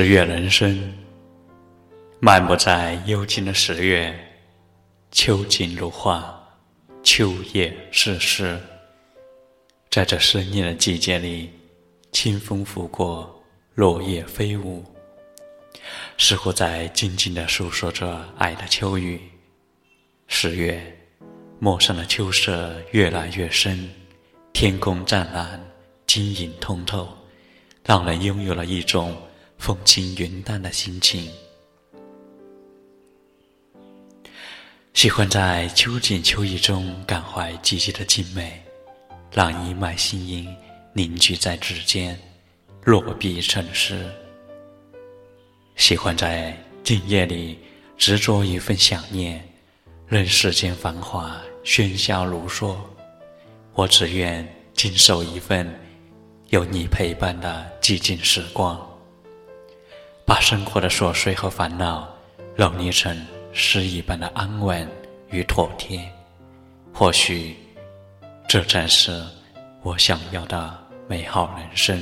十月人生，漫步在幽静的十月，秋景如画，秋叶是诗。在这深夜的季节里，清风拂过，落叶飞舞，似乎在静静的诉说着爱的秋雨。十月，陌生的秋色越来越深，天空湛蓝，晶莹通透，让人拥有了一种。风轻云淡的心情，喜欢在秋景秋意中感怀季节的静美，让一脉心音凝聚在指尖，落笔成诗。喜欢在静夜里执着一份想念，任世间繁华喧嚣如梭，我只愿经守一份有你陪伴的寂静时光。把生活的琐碎和烦恼揉捏成诗一般的安稳与妥帖，或许这才是我想要的美好人生。